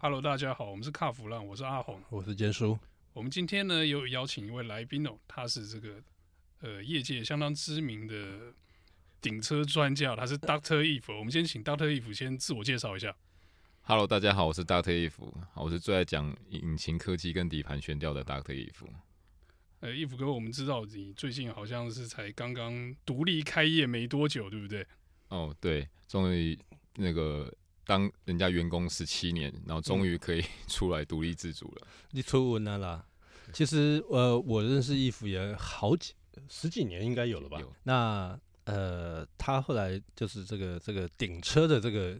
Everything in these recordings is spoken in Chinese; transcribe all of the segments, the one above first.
Hello，大家好，我们是卡弗浪，我是阿红，我是坚叔。我们今天呢有邀请一位来宾哦，他是这个呃业界相当知名的顶车专家，他是 Doctor Eve。我们先请 Doctor Eve 先自我介绍一下。Hello，大家好，我是 Doctor Eve，我是最爱讲引擎科技跟底盘悬吊的 Doctor Eve。呃，Eve 哥，我们知道你最近好像是才刚刚独立开业没多久，对不对？哦，对，终于那个。当人家员工十七年，然后终于可以 出来独立自主了。你出文了啦？其实呃，我认识义父也好几十几年，应该有了吧？有。那呃，他后来就是这个这个顶车的这个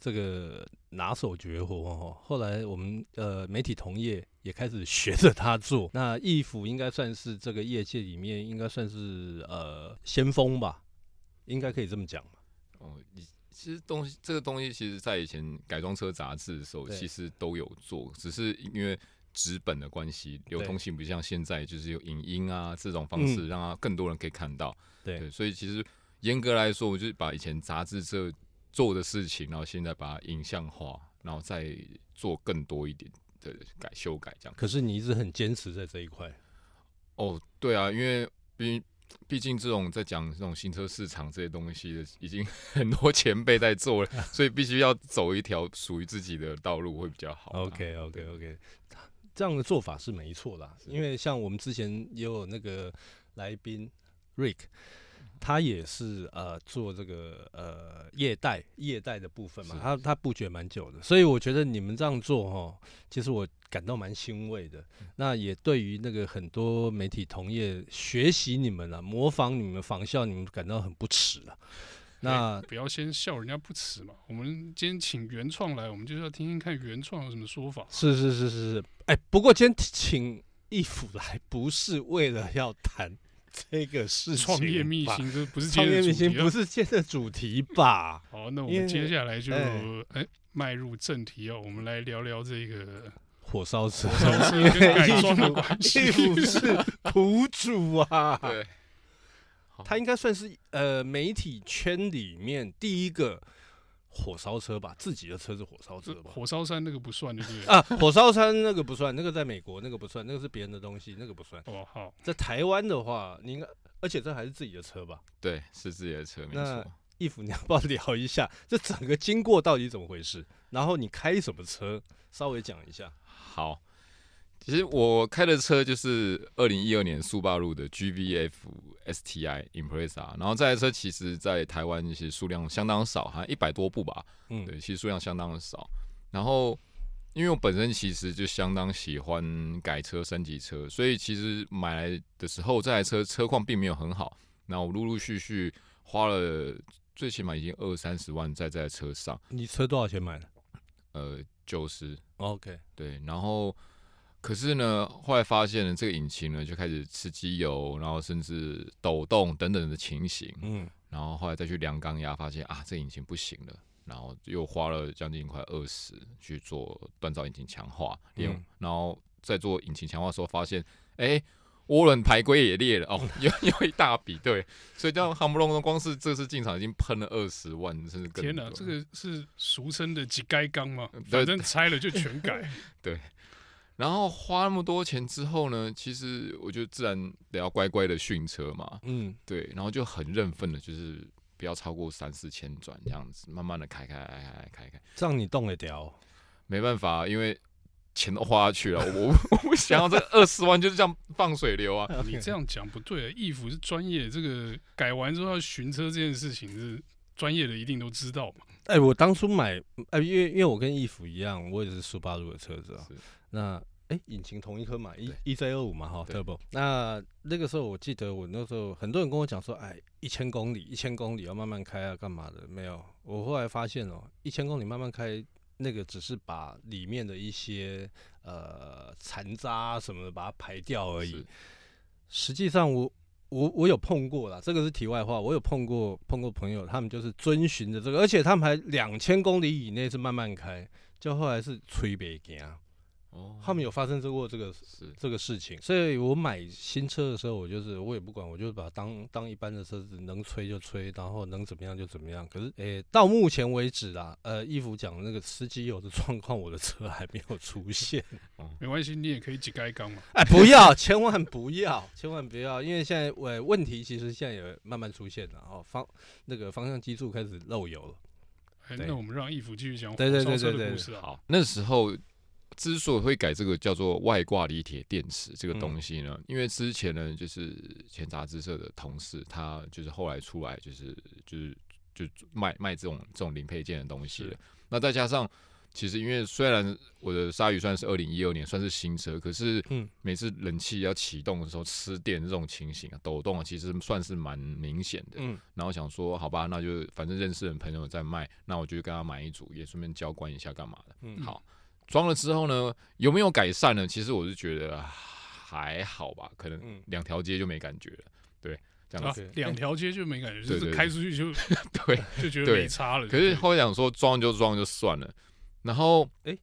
这个拿手绝活哦。后来我们呃媒体同业也开始学着他做。那 Eve 应该算是这个业界里面应该算是呃先锋吧？应该可以这么讲吧？哦，你。其实东西这个东西，其实在以前改装车杂志的时候，其实都有做，只是因为纸本的关系，流通性不像现在，就是有影音啊这种方式，让它更多人可以看到。对，对，所以其实严格来说，我就是把以前杂志这做的事情，然后现在把它影像化，然后再做更多一点的改修改这样。可是你一直很坚持在这一块。哦，对啊，因为毕竟。毕竟这种在讲这种新车市场这些东西的，已经很多前辈在做了，所以必须要走一条属于自己的道路会比较好。OK OK OK，这样的做法是没错啦，因为像我们之前也有那个来宾 Rick。他也是呃做这个呃业代业代的部分嘛，他他布局蛮久的，所以我觉得你们这样做哈，其实我感到蛮欣慰的。那也对于那个很多媒体同业学习你们了，模仿你们仿效你们感到很不耻了。那、欸、不要先笑人家不耻嘛，我们今天请原创来，我们就是要听听看原创有什么说法。是是是是是，哎、欸，不过今天请 Eve 来不是为了要谈。这个是创业秘辛，这不是创业秘辛，不是今天的主题吧？好，那我们接下来就哎迈入正题哦，我们来聊聊这个火烧车。火烧车 跟改装的关系，Eve 是苦主啊。对，他应该算是呃媒体圈里面第一个。火烧车吧，自己的车是火烧车吧。火烧山那个不算，对不对？啊，火烧山那个不算，那个在美国那个不算，那个是别人的东西，那个不算。哦，好，在台湾的话，你应该，而且这还是自己的车吧？对，是自己的车，没错。Eve，你要不要聊一下这整个经过到底怎么回事？然后你开什么车？稍微讲一下。好。其实我开的车就是二零一二年速霸路的 GVF STI Impreza，然后这台车其实在台湾其实数量相当少，好像一百多部吧。嗯，对，其实数量相当的少。然后因为我本身其实就相当喜欢改车升级车，所以其实买来的时候这台车车况并没有很好。那我陆陆续续花了最起码已经二三十万在这台车上。你车多少钱买的？呃，九十。OK，对，然后。可是呢，后来发现呢，这个引擎呢就开始吃机油，然后甚至抖动等等的情形。嗯，然后后来再去量缸压，发现啊，这个引擎不行了。然后又花了将近快二十去做锻造引擎强化，嗯，然后再做引擎强化的时候，发现哎，涡轮排规也裂了哦，又又 一大笔。对，所以这样夯不隆咚，光是这次进场已经喷了二十万，甚至更多。天哪，这个是俗称的几该缸吗？反正拆了就全改。对。然后花那么多钱之后呢，其实我就自然得要乖乖的训车嘛，嗯，对，然后就很认份的，就是不要超过三四千转这样子，慢慢的开开开开开开，这样你动得掉？没办法，因为钱都花下去了，我 我不想要这二十万就是这样放水流啊。你这样讲不对，Eve 是专业，这个改完之后要巡车这件事情是专业的，一定都知道嘛。哎，我当初买，哎，因为因为我跟 Eve 一样，我也是苏八路的车子啊。那哎，引擎同一颗嘛，一 E Z 二五嘛，哈，Turbo。那那个时候我记得，我那时候很多人跟我讲说，哎，一千公里，一千公里要慢慢开啊，干嘛的？没有，我后来发现哦，一千公里慢慢开，那个只是把里面的一些呃残渣什么的把它排掉而已。实际上我，我我我有碰过啦，这个是题外话，我有碰过碰过朋友，他们就是遵循着这个，而且他们还两千公里以内是慢慢开，就后来是吹北京。哦，他们有发生过这个是这个事情，所以我买新车的时候，我就是我也不管，我就把它当当一般的车子，能吹就吹，然后能怎么样就怎么样。可是，诶、欸，到目前为止啦，呃，义父讲那个司机有的状况，我的车还没有出现。哦，没关系，你也可以挤盖缸嘛。哎，不要，千万不要，千万不要，因为现在我问题其实现在也慢慢出现了哦，方那个方向机柱开始漏油了。哎，那我们让义父继续讲对对对对对，好，那时候。之所以会改这个叫做外挂锂铁电池这个东西呢，因为之前呢，就是前杂志社的同事，他就是后来出来就是就是就卖卖这种这种零配件的东西。那再加上，其实因为虽然我的鲨鱼算是二零一二年算是新车，可是每次冷气要启动的时候吃电这种情形啊，抖动啊，其实算是蛮明显的。嗯，然后想说，好吧，那就反正认识的朋友在卖，那我就跟他买一组，也顺便交关一下干嘛的。嗯，好。装了之后呢，有没有改善呢？其实我是觉得还好吧，可能两条街就没感觉了。对，这样子，两条街就没感觉，就是开出去就对，就觉得没差了。可是后来想说装就装就算了。然后，哎，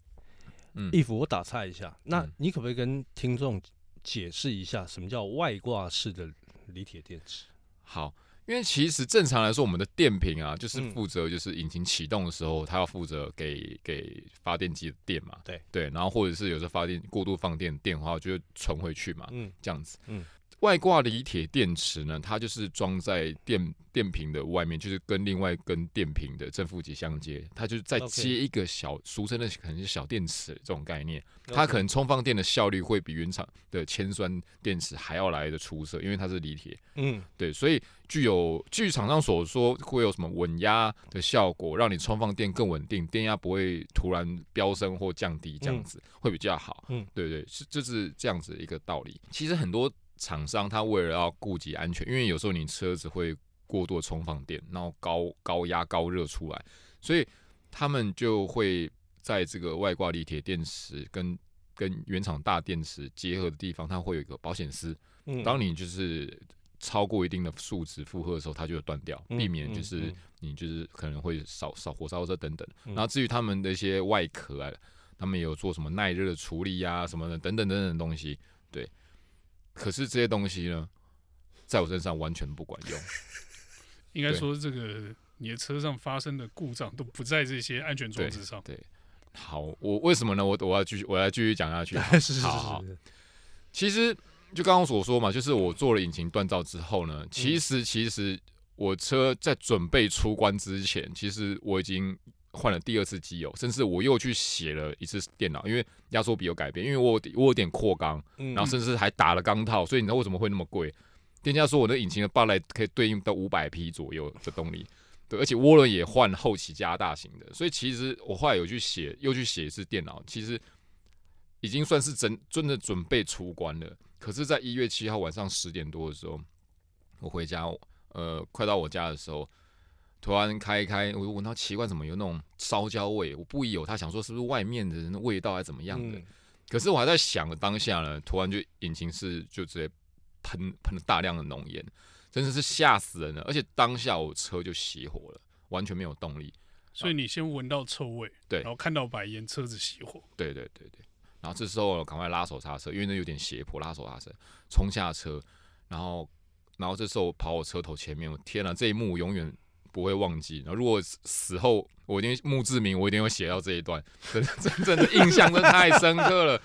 嗯，义父，我打岔一下，那你可不可以跟听众解释一下什么叫外挂式的锂铁电池？好。因为其实正常来说，我们的电瓶啊，就是负责就是引擎启动的时候，它要负责给给发电机的电嘛。对对，然后或者是有时候发电过度放电电的话，就会存回去嘛。嗯，这样子。嗯。外挂锂铁电池呢，它就是装在电电瓶的外面，就是跟另外一根电瓶的正负极相接，它就是再接一个小俗称的可能是小电池这种概念，它可能充放电的效率会比原厂的铅酸电池还要来的出色，因为它是锂铁。嗯，对，所以具有据厂商所说会有什么稳压的效果，让你充放电更稳定，电压不会突然飙升或降低，这样子会比较好。嗯，对对，是就是这样子一个道理。其实很多。厂商他为了要顾及安全，因为有时候你车子会过度充放电，然后高高压高热出来，所以他们就会在这个外挂锂铁电池跟跟原厂大电池结合的地方，它会有一个保险丝。嗯，当你就是超过一定的数值负荷的时候，它就会断掉，避免就是你就是可能会烧烧火烧车等等。然后至于他们的一些外壳啊，他们也有做什么耐热的处理呀、啊，什么的等等等等的东西，对。可是这些东西呢，在我身上完全不管用。应该说，这个你的车上发生的故障都不在这些安全装置上。对，对，好，我为什么呢？我我要继续，我要继续讲下去。是是是，是。好，其实就刚刚所说嘛，就是我做了引擎锻造之后呢，其实其实我车在准备出关之前，其实我已经。换了第二次机油，甚至我又去写了一次电脑，因为压缩比有改变，因为我我有点扩缸，然后甚至还打了钢套，所以你知道为什么会那么贵？店家说我的引擎的八来可以对应到五百匹左右的动力，对，而且涡轮也换后期加大型的，所以其实我后来有去写，又去写一次电脑，其实已经算是真真的准备出关了。可是，在一月七号晚上十点多的时候，我回家，呃，快到我家的时候。突然开一开，我就闻到奇怪，怎么有那种烧焦味？我不疑有他，想说是不是外面的人的味道还是怎么样的？嗯、可是我还在想的当下呢，突然就引擎室就直接喷喷了大量的浓烟，真的是吓死人了！而且当下我车就熄火了，完全没有动力。所以你先闻到臭味，对，然后看到白烟，车子熄火。对对对对，然后这时候赶快拉手刹车，因为那有点斜坡，拉手刹车冲下车，然后然后这时候我跑我车头前面，我天哪，这一幕我永远。不会忘记。然后如果死后我一定墓志铭，我一定会写到这一段，真 真正的印象真的太深刻了。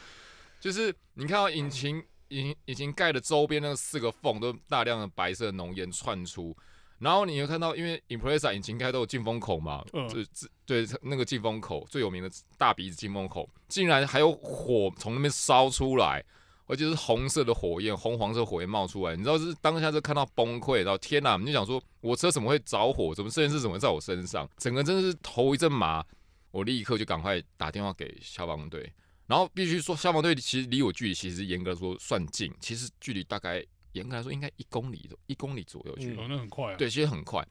就是你看到引擎引引擎盖的周边那四个缝都大量的白色浓烟窜出，然后你又看到，因为 Impreza 引擎盖都有进风口嘛，嗯，这这对那个进风口最有名的大鼻子进风口，竟然还有火从那边烧出来。而且是红色的火焰，红黄色火焰冒出来，你知道，是当下就看到崩溃，然后天哪！你就想说，我车怎么会着火？怎么这件事怎么会在我身上？整个真的是头一阵麻，我立刻就赶快打电话给消防队。然后必须说，消防队其实离我距离其实严格说算近，其实距离大概严格来说应该一公里，一公里左右距离。哦，那很快啊。对，其实很快。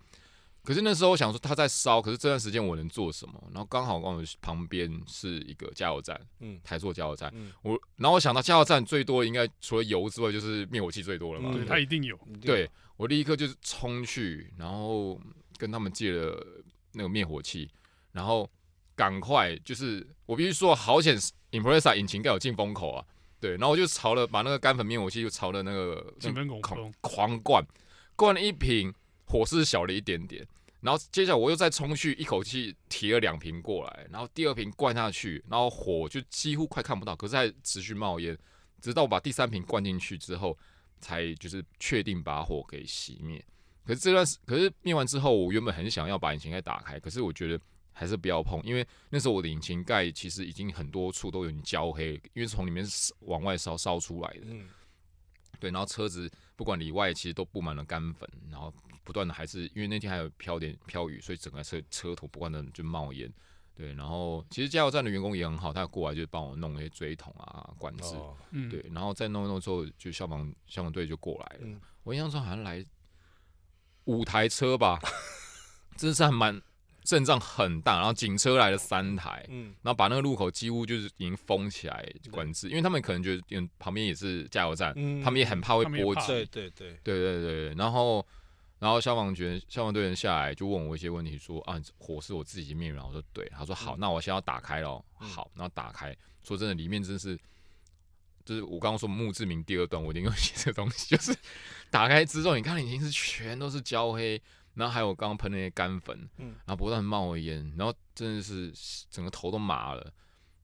可是那时候我想说他在烧，可是这段时间我能做什么？然后刚好刚好旁边是一个加油站，嗯，台塑加油站，嗯、我然后我想到加油站最多应该除了油之外就是灭火器最多了嘛，对，他一定有。对，我立刻就是冲去，然后跟他们借了那个灭火器，然后赶快，就是我必须说，好险，Impreza 引擎盖有进风口啊，对，然后我就朝了把那个干粉灭火器就朝了那个进风口狂狂灌，灌了一瓶，火势小了一点点，然后接下来我又再冲去，一口气提了两瓶过来，然后第二瓶灌下去，然后火就几乎快看不到，可是还持续冒烟，直到我把第三瓶灌进去之后，才就是确定把火给熄灭。可是这段时，可是灭完之后，我原本很想要把引擎盖打开，可是我觉得还是不要碰，因为那时候我的引擎盖其实已经很多处都有点焦黑，因为从里面往外烧烧出来的。嗯。对，然后车子不管里外其实都布满了干粉，然后不断的还是因为那天还有飘点飘雨，所以整个车车头不断的就冒烟。对，然后其实加油站的员工也很好，他过来就帮我弄那些锥桶啊、管子。哦。对，然后再弄一弄之后，就消防消防队就过来了。嗯。我印象中好像来。五台车吧，真是还蛮阵仗很大，然后警车来了三台，嗯，然后把那个路口几乎就是已经封起来管制，因为他们可能觉得因为旁边也是加油站，嗯，他们也很怕会波及，对对对对对对，然后然后消防员消防队员下来就问我一些问题，说啊火是我自己灭的，我说对，他说好，那我先要打开咯，好，然后打开，说真的里面真是。就是我刚刚说墓志铭第二段，我一定要 写这个东西。就是打开之后，你看已经是全都是焦黑，然后还有刚刚喷那些干粉，嗯，然后不断冒烟，然后真的是整个头都麻了。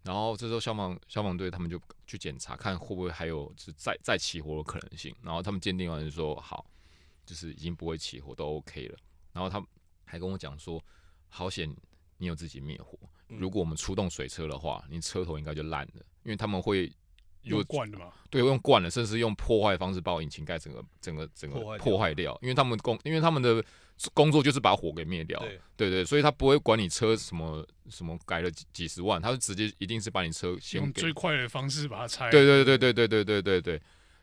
然后这时候消防消防队他们就去检查，看会不会还有是再再起火的可能性。然后他们鉴定完就说好，就是已经不会起火，都 OK 了。然后他还跟我讲说，好险你有自己灭火，如果我们出动水车的话，你车头应该就烂了，因为他们会。用惯的嘛？对，用惯了，甚至用破坏方式把我引擎盖整个、整个、整个破坏掉。因为他们工，因为他们的工作就是把火给灭掉。对，对对，所以他不会管你车什么什么改了几几十万，他就直接一定是把你车先用最快的方式把它拆。对对对对对对对对对。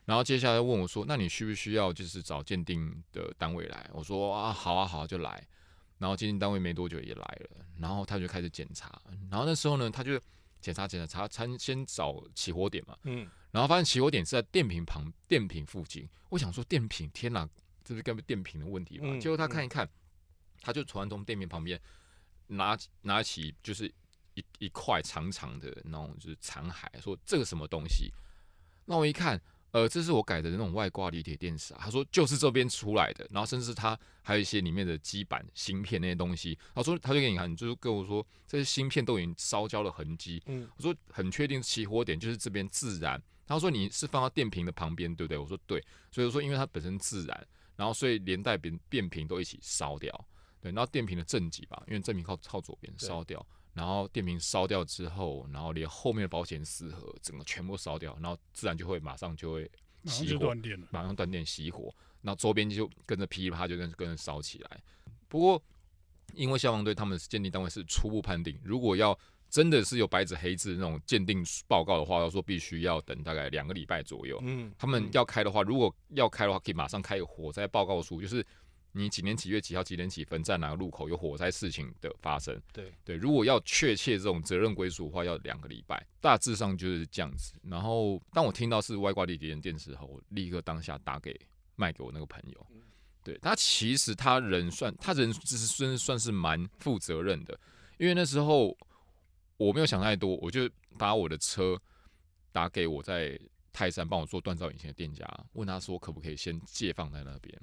然后接下来问我说：“那你需不需要就是找鉴定的单位来？”我说：“啊，好啊，好啊，就来。”然后鉴定单位没多久也来了，然后他就开始检查。然后那时候呢，他就。检查检查查，他先找起火点嘛，嗯，然后发现起火点是在电瓶旁，电瓶附近。我想说电瓶，天哪，这是根本电瓶的问题吧？嗯、结果他看一看，嗯、他就突然从电瓶旁边拿拿起就是一一块长长的那种就是残骸，说这个什么东西？那我一看。呃，这是我改的那种外挂锂铁电池啊。他说就是这边出来的，然后甚至他还有一些里面的基板、芯片那些东西。他说他就给你看，就是跟我说这些芯片都已经烧焦了痕迹。嗯，我说很确定起火点就是这边自燃。他说你是放到电瓶的旁边，对不对？我说对。所以说因为它本身自燃，然后所以连带变变频都一起烧掉。对，然后电瓶的正极吧，因为正极靠靠左边烧掉。然后电瓶烧掉之后，然后连后面的保险丝盒整个全部烧掉，然后自然就会马上就会熄火，马上断电熄火，然后周边就跟着噼里啪就跟跟着烧起来。不过因为消防队他们是鉴定单位是初步判定，如果要真的是有白纸黑字那种鉴定报告的话，要说必须要等大概两个礼拜左右。嗯，他们要开的话，如果要开的话，可以马上开个火灾报告书，就是。你几年几月几号几点几分在哪个路口有火灾事情的发生？对对，如果要确切这种责任归属的话，要两个礼拜，大致上就是这样子。然后当我听到是外挂锂电电池后，我立刻当下打给卖给我那个朋友。对，他其实他人算他人只是算算是蛮负责任的，因为那时候我没有想太多，我就把我的车打给我在泰山帮我做锻造引擎的店家，问他说可不可以先借放在那边。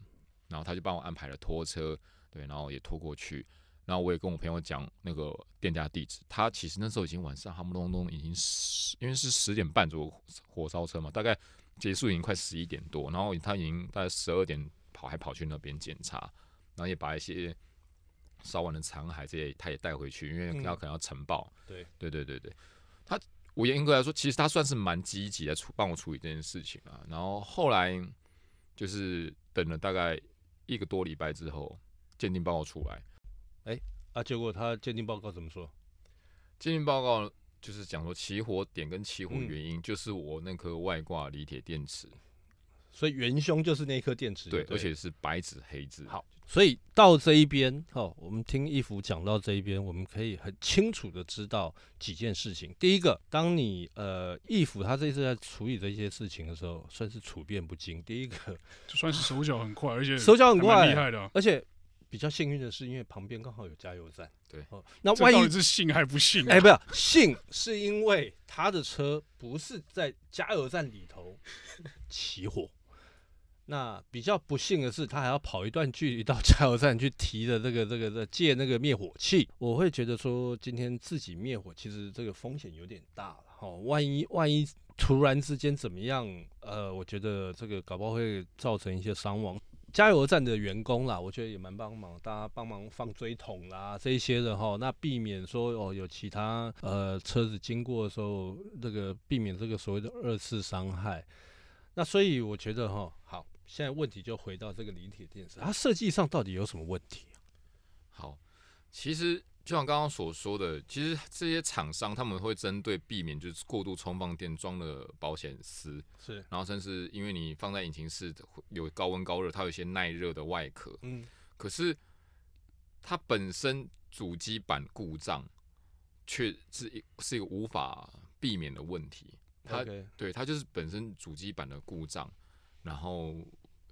然后他就帮我安排了拖车，对，然后也拖过去。然后我也跟我朋友讲那个店家地址。他其实那时候已经晚上，他们隆咚已经十，因为是十点半左右火烧车嘛，大概结束已经快十一点多。然后他已经大概十二点跑，还跑去那边检查，然后也把一些烧完的残骸这些他也带回去，因为他可能要呈报。对，对，对，对。他我严格来说，其实他算是蛮积极的处帮我处理这件事情啊。然后后来就是等了大概。一个多礼拜之后，鉴定报告出来，哎、欸，啊，结果他鉴定报告怎么说？鉴定报告就是讲说起火点跟起火原因就是我那颗外挂锂铁电池，所以元凶就是那颗电池对，对，而且是白纸黑字。好。所以到这一边，哈，我们听义福讲到这一边，我们可以很清楚的知道几件事情。第一个，当你呃义福他这次在处理这些事情的时候，算是处变不惊。第一个，就算是手脚很快，而且手脚很快，厉害的。而且比较幸运的是，因为旁边刚好有加油站。对，哦，那万一是幸还不幸？哎，不是幸，是因为他的车不是在加油站里头起火。那比较不幸的是，他还要跑一段距离到加油站去提的这个这个这借那个灭火器。我会觉得说，今天自己灭火，其实这个风险有点大了。哦，万一万一突然之间怎么样？呃，我觉得这个搞不好会造成一些伤亡。加油站的员工啦，我觉得也蛮帮忙，大家帮忙放锥桶啦，这一些的哈，那避免说哦有其他呃车子经过的时候，这个避免这个所谓的二次伤害。那所以我觉得哈，好，现在问题就回到这个锂铁电池，它设计上到底有什么问题？好，其实。就像刚刚所说的，其实这些厂商他们会针对避免就是过度充放电装了保险丝，是，然后甚至因为你放在引擎室有高温高热，它有一些耐热的外壳，嗯，可是它本身主机板故障却是一是一个无法避免的问题，它对它就是本身主机板的故障，然后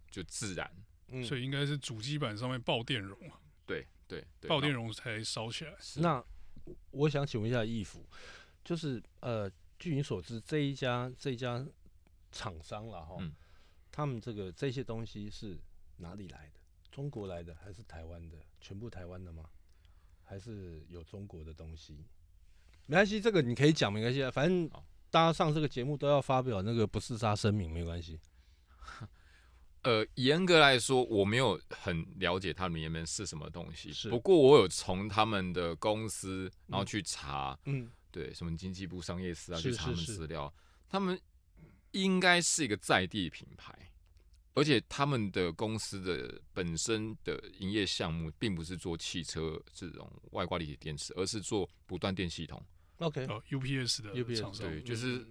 就自燃，嗯，所以应该是主机板上面爆电容啊，对。对，对，爆电容才烧起来。那我想请问一下义父，就是呃，据你所知，这一家这一家厂商了哈，嗯、他们这个这些东西是哪里来的？中国来的还是台湾的？全部台湾的吗？还是有中国的东西？没关系，这个你可以讲，没关系啊，反正大家上这个节目都要发表那个不自杀声明，没关系。呃，严格来说，我没有很了解他们里面是什么东西。是，不过我有从他们的公司，然后去查，嗯，对，什么经济部商业司啊，是去查他们资料，他们应该是一个在地品牌，而且他们的公司的本身的营业项目并不是做汽车这种外挂立体电池，而是做不断电系统。OK，哦，UPS 的 UPS 对，就是。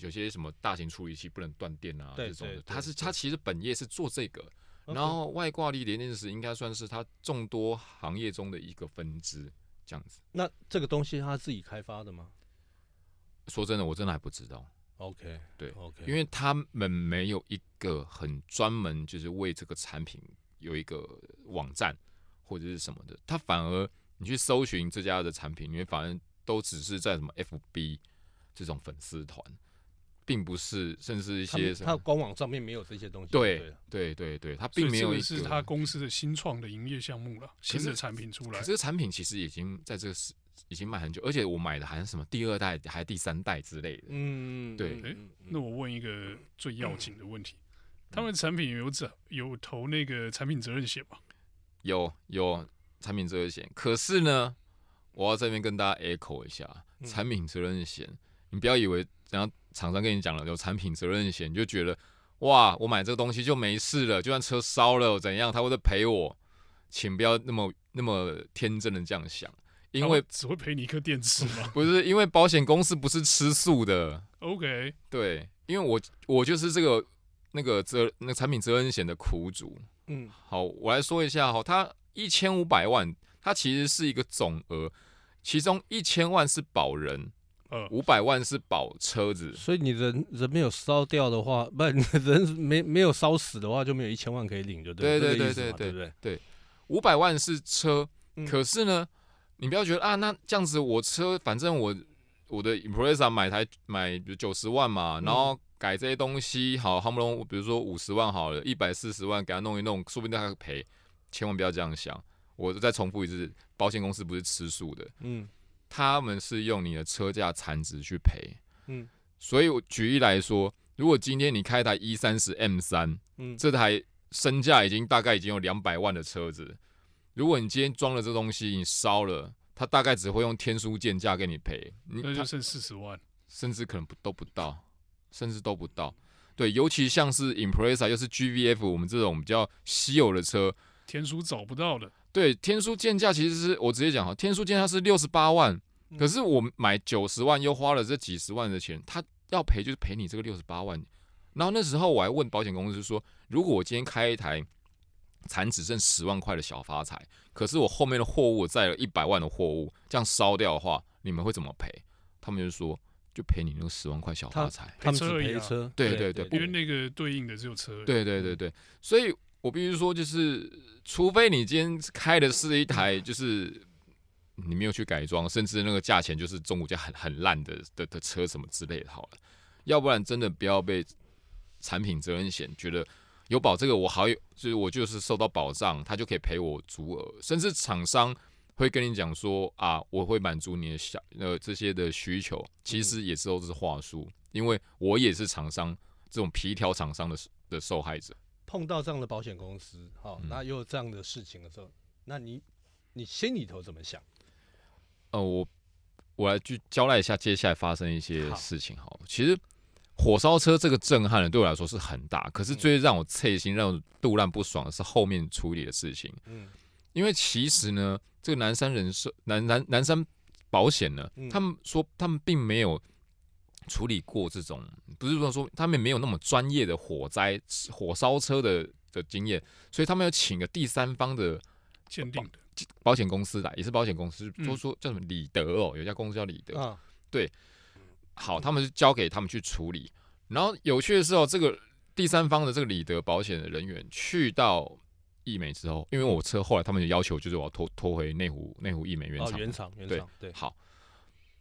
有些什么大型处理器不能断电啊，这种的，它是它其实本业是做这个，然后外挂力连电池应该算是它众多行业中的一个分支，这样子。那这个东西它自己开发的吗？说真的，我真的还不知道。OK，对，OK，因为他们没有一个很专门就是为这个产品有一个网站或者是什么的，他反而你去搜寻这家的产品，因为反而都只是在什么 FB 这种粉丝团。并不是，甚至一些他官网上面没有这些东西。对对对对对，他并没有。是他公司的新创的营业项目了，新的产品出来。这个产品其实已经在这个时已经卖很久，而且我买的还是什么第二代还是第三代之类的。嗯，对。哎，那我问一个最要紧的问题：他们产品有这有投那个产品责任险吗？有有产品责任险，可是呢，我要这边跟大家 echo 一下，产品责任险，你不要以为然后。厂商跟你讲了有产品责任险，你就觉得哇，我买这个东西就没事了，就算车烧了怎样，他会赔我。请不要那么那么天真的这样想，因为只会赔你一颗电池吗？不是，因为保险公司不是吃素的。OK，对，因为我我就是这个那个责那个产品责任险的苦主。嗯，好，我来说一下哈，它一千五百万，它其实是一个总额，其中一千万是保人。五百万是保车子，所以你人人没有烧掉的话，不，你人没没有烧死的话，就没有一千万可以领，就对。对对对对对对对，五百万是车，可是呢，你不要觉得啊，那这样子我车反正我我的 Impreza 买台买九十万嘛，然后改这些东西好，好不容易比如说五十万好了，一百四十万给他弄一弄，说不定他赔，千万不要这样想。我再重复一次，保险公司不是吃素的，嗯。他们是用你的车价残值去赔，嗯，所以我举例来说，如果今天你开一台 E 三十 M 三，嗯，这台身价已经大概已经有两百万的车子，如果你今天装了这东西，你烧了，它大概只会用天书鉴价给你赔，那就剩四十万，甚至可能不都不到，甚至都不到。对，尤其像是 Impreza 又是 GVF，我们这种比较稀有的车，天书找不到的。对，天书建价其实是我直接讲哈，天书建价是六十八万，可是我买九十万又花了这几十万的钱，他要赔就是赔你这个六十八万。然后那时候我还问保险公司说，如果我今天开一台残只剩十万块的小发财，可是我后面的货物载了一百万的货物，这样烧掉的话，你们会怎么赔？他们就说，就赔你那个十万块小发财，他们只赔车，对对对，因为那个对应的只有车，对对对对，所以。我必须说，就是除非你今天开的是一台，就是你没有去改装，甚至那个价钱就是中古价很很烂的的的车什么之类的，好了，要不然真的不要被产品责任险觉得有保这个我好有，就是我就是受到保障，他就可以赔我足额，甚至厂商会跟你讲说啊，我会满足你的小呃这些的需求，其实也是都是话术，因为我也是厂商这种皮条厂商的的受害者。碰到这样的保险公司，好，那又有这样的事情的时候，嗯、那你你心里头怎么想？呃，我我来去交代一下接下来发生一些事情。好，其实火烧车这个震撼呢，对我来说是很大。可是最让我刺心、让我肚烂不爽的是后面处理的事情。嗯，因为其实呢，这个南山人寿、南南南山保险呢，他们说他们并没有。处理过这种，不是说说他们没有那么专业的火灾、火烧车的的经验，所以他们要请个第三方的鉴定的。保险公司来，也是保险公司，说说叫什么李德哦，有一家公司叫李德，啊、对，好，他们是交给他们去处理。然后有趣的是哦，这个第三方的这个李德保险的人员去到义美之后，因为我车后来他们就要求就是我要拖拖回内湖内湖义美原厂，原厂原厂对。对，好。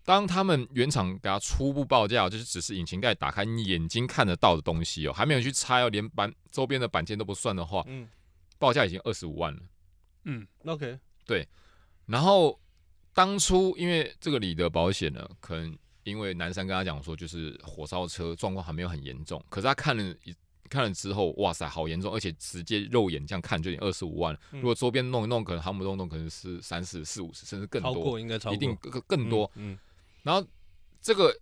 当他们原厂给他初步报价，就是只是引擎盖打开，你眼睛看得到的东西哦，还没有去拆哦，连板周边的板件都不算的话，嗯，报价已经二十五万了，嗯，OK，对。然后当初因为这个里德保险呢，可能因为南山跟他讲说，就是火烧车状况还没有很严重，可是他看了一看了之后，哇塞，好严重，而且直接肉眼这样看就得二十五万，嗯，如果周边弄一弄，可能夯不动动，可能是三四四五十，甚至更多，应该超过，一定更更多，嗯。嗯然后这个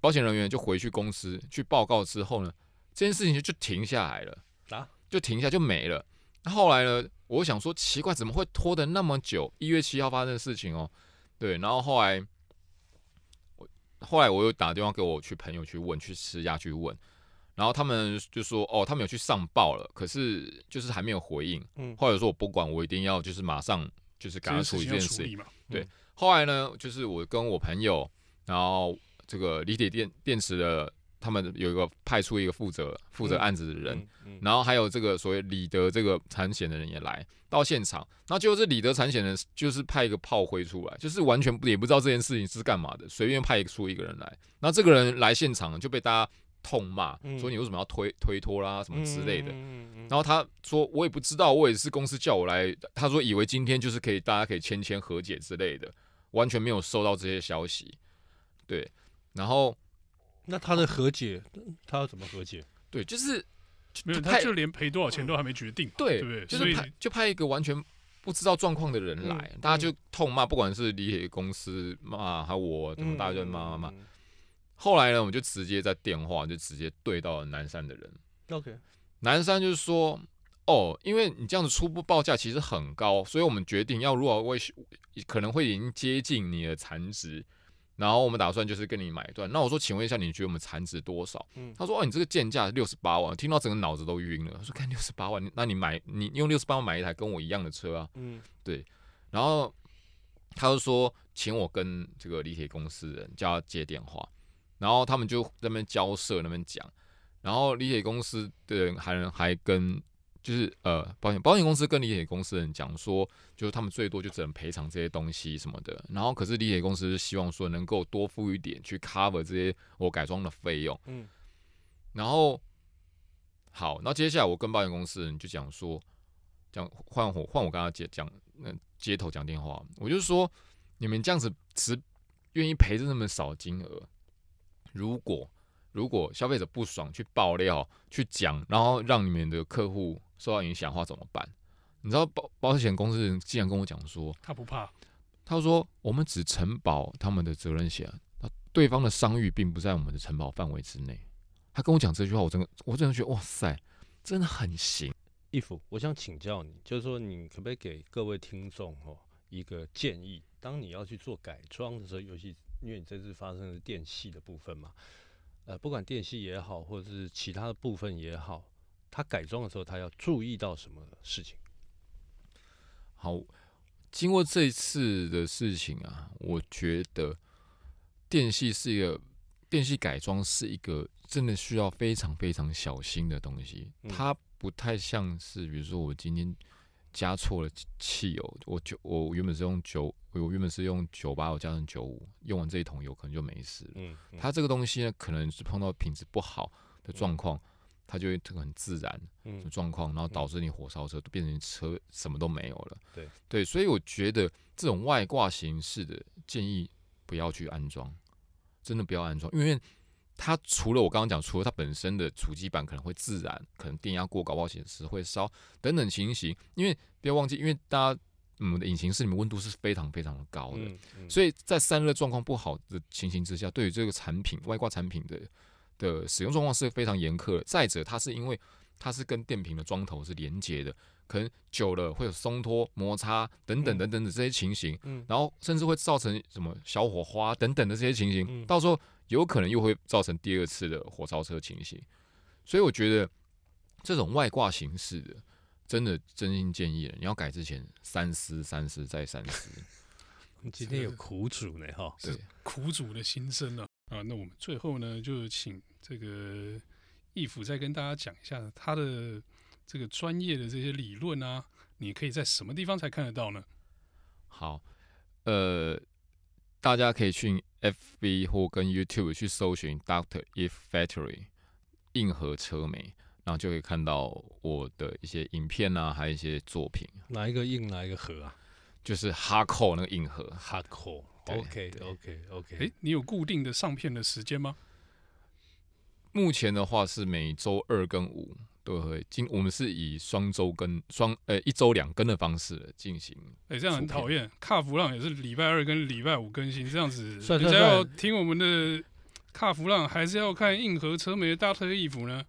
保险人员就回去公司去报告之后呢，这件事情就就停下来了啊，就停下就没了。那后来呢，我想说奇怪，怎么会拖的那么久？一月七号发生的事情哦，对。然后后来我后来我又打电话给我去朋友去问，去施压去问，然后他们就说哦，他们有去上报了，可是就是还没有回应。嗯，或者说我不管，我一定要就是马上就是赶快处理这件事情嘛，对。后来呢，就是我跟我朋友，然后这个锂铁电电池的，他们有一个派出一个负责负责案子的人，嗯嗯。嗯、然后还有这个所谓李德这个产险的人也来到现场，然后结果这李德产险的，就是派一个炮灰出来，就是完全也不知道这件事情是干嘛的，随便派出一个人来，那这个人来现场就被大家痛骂，说你为什么要推推脱啦什么之类的，然后他说我也不知道，我也是公司叫我来，他说以为今天就是可以大家可以签签和解之类的。完全没有收到这些消息，对，然后那他的和解，他要怎么和解？对，就是没有，他就连赔多少钱都还没决定，对，对不对？就是派就派一个完全不知道状况的人来，嗯、大家就痛骂，不管是李铁公司骂，还有我，怎么大家就骂骂骂。后来呢，我们就直接在电话就直接对到了南山的人，OK，南山就是说。哦，因为你这样子初步报价其实很高，所以我们决定要如果为可能会已经接近你的残值，然后我们打算就是跟你买断。那我说，请问一下，你觉得我们残值多少？嗯，他说，哦，你这个鉴价六十八万，听到整个脑子都晕了。他说，看六十八万，那你买你用六十八万买一台跟我一样的车啊？嗯，对。然后他就说，请我跟这个李铁公司的人叫他接电话，然后他们就在那边交涉那边讲，然后锂铁公司的人还还跟。就是呃，保险保险公司跟锂铁公司的人讲说，就是他们最多就只能赔偿这些东西什么的。然后可是锂铁公司是希望说能够多付一点去 cover 这些我改装的费用。嗯。然后好，那接下来我跟保险公司的人就讲说，讲换我换我跟他接讲那接头讲电话，我就说你们这样子只愿意赔这那么少金额，如果如果消费者不爽去爆料去讲，然后让你们的客户。受到影响的话怎么办？你知道保保险公司人竟然跟我讲说，他不怕，他说我们只承保他们的责任险，那对方的商誉并不在我们的承保范围之内。他跟我讲这句话，我真的我真的觉得哇塞，真的很行。义父，我想请教你，就是说你可不可以给各位听众哦一个建议？当你要去做改装的时候，尤其因为你这次发生的是电系的部分嘛，呃，不管电系也好，或者是其他的部分也好。它改装的时候，它要注意到什么事情？好，经过这一次的事情啊，我觉得电系是一个电系改装是一个真的需要非常非常小心的东西。它不太像是，比如说我今天加错了汽油，我九我原本是用九，我原本是用九八，我加成九五，用完这一桶油可能就没事了。嗯，嗯它这个东西呢，可能是碰到品质不好的状况，嗯、它就会很自然的状况，然后导致你火烧车，变成车什么都没有了。对对，所以我觉得这种外挂形式的建议不要去安装，真的不要安装，因为。它除了我刚刚讲，除了它本身的主机板可能会自燃，可能电压过高，保险丝会烧等等情形。因为不要忘记，因为大家嗯的引擎室里面温度是非常非常的高的，嗯嗯、所以在散热状况不好的情形之下，对于这个产品外挂产品的的使用状况是非常严苛的。再者，它是因为它是跟电瓶的桩头是连接的，可能久了会有松脱、摩擦等等等等的这些情形，嗯、然后甚至会造成什么小火花等等的这些情形，嗯、到时候。有可能又会造成第二次的火烧车情形，所以我觉得这种外挂形式的，真的真心建议了，你要改之前三思三思再三思。今天有苦主呢，哈，对，苦主的心声啊。啊，那我们最后呢，就请这个义父再跟大家讲一下他的这个专业的这些理论啊，你可以在什么地方才看得到呢？好，呃。大家可以去 FB 或跟 YouTube 去搜寻 Doctor Eve Factory 硬核车媒，然后就可以看到我的一些影片啊，还有一些作品。哪一个硬，哪一个核啊？就是 Hardcore 那个硬核。Hardcore。OK，OK，OK。哎，你有固定的上片的时间吗？目前的话是每周二跟五。对，会今我们是以双周跟双呃一周两更的方式进行。哎、欸，这样很讨厌。卡弗浪也是礼拜二跟礼拜五更新，这样子，人家要听我们的卡弗浪，还是要看硬核车媒的大特衣服呢？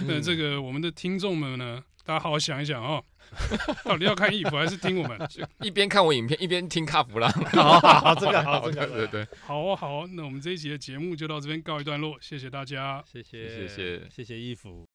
那、嗯、这个我们的听众们呢，大家好好想一想哦。到底要看衣服还是听我们？一边看我影片，一边听卡弗朗。好好，这个好，这个对对。好啊好啊，那我们这一集的节目就到这边告一段落，谢谢大家，谢谢谢谢谢谢义府。